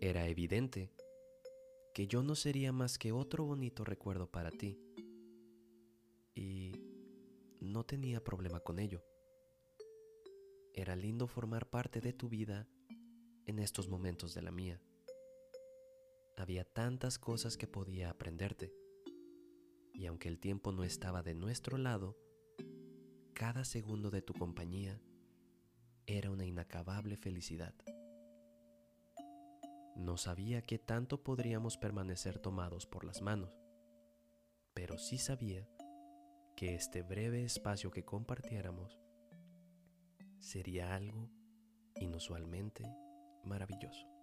Era evidente que yo no sería más que otro bonito recuerdo para ti. Y no tenía problema con ello. Era lindo formar parte de tu vida en estos momentos de la mía. Había tantas cosas que podía aprenderte. Y aunque el tiempo no estaba de nuestro lado, cada segundo de tu compañía era una inacabable felicidad. No sabía qué tanto podríamos permanecer tomados por las manos, pero sí sabía que este breve espacio que compartiéramos sería algo inusualmente maravilloso.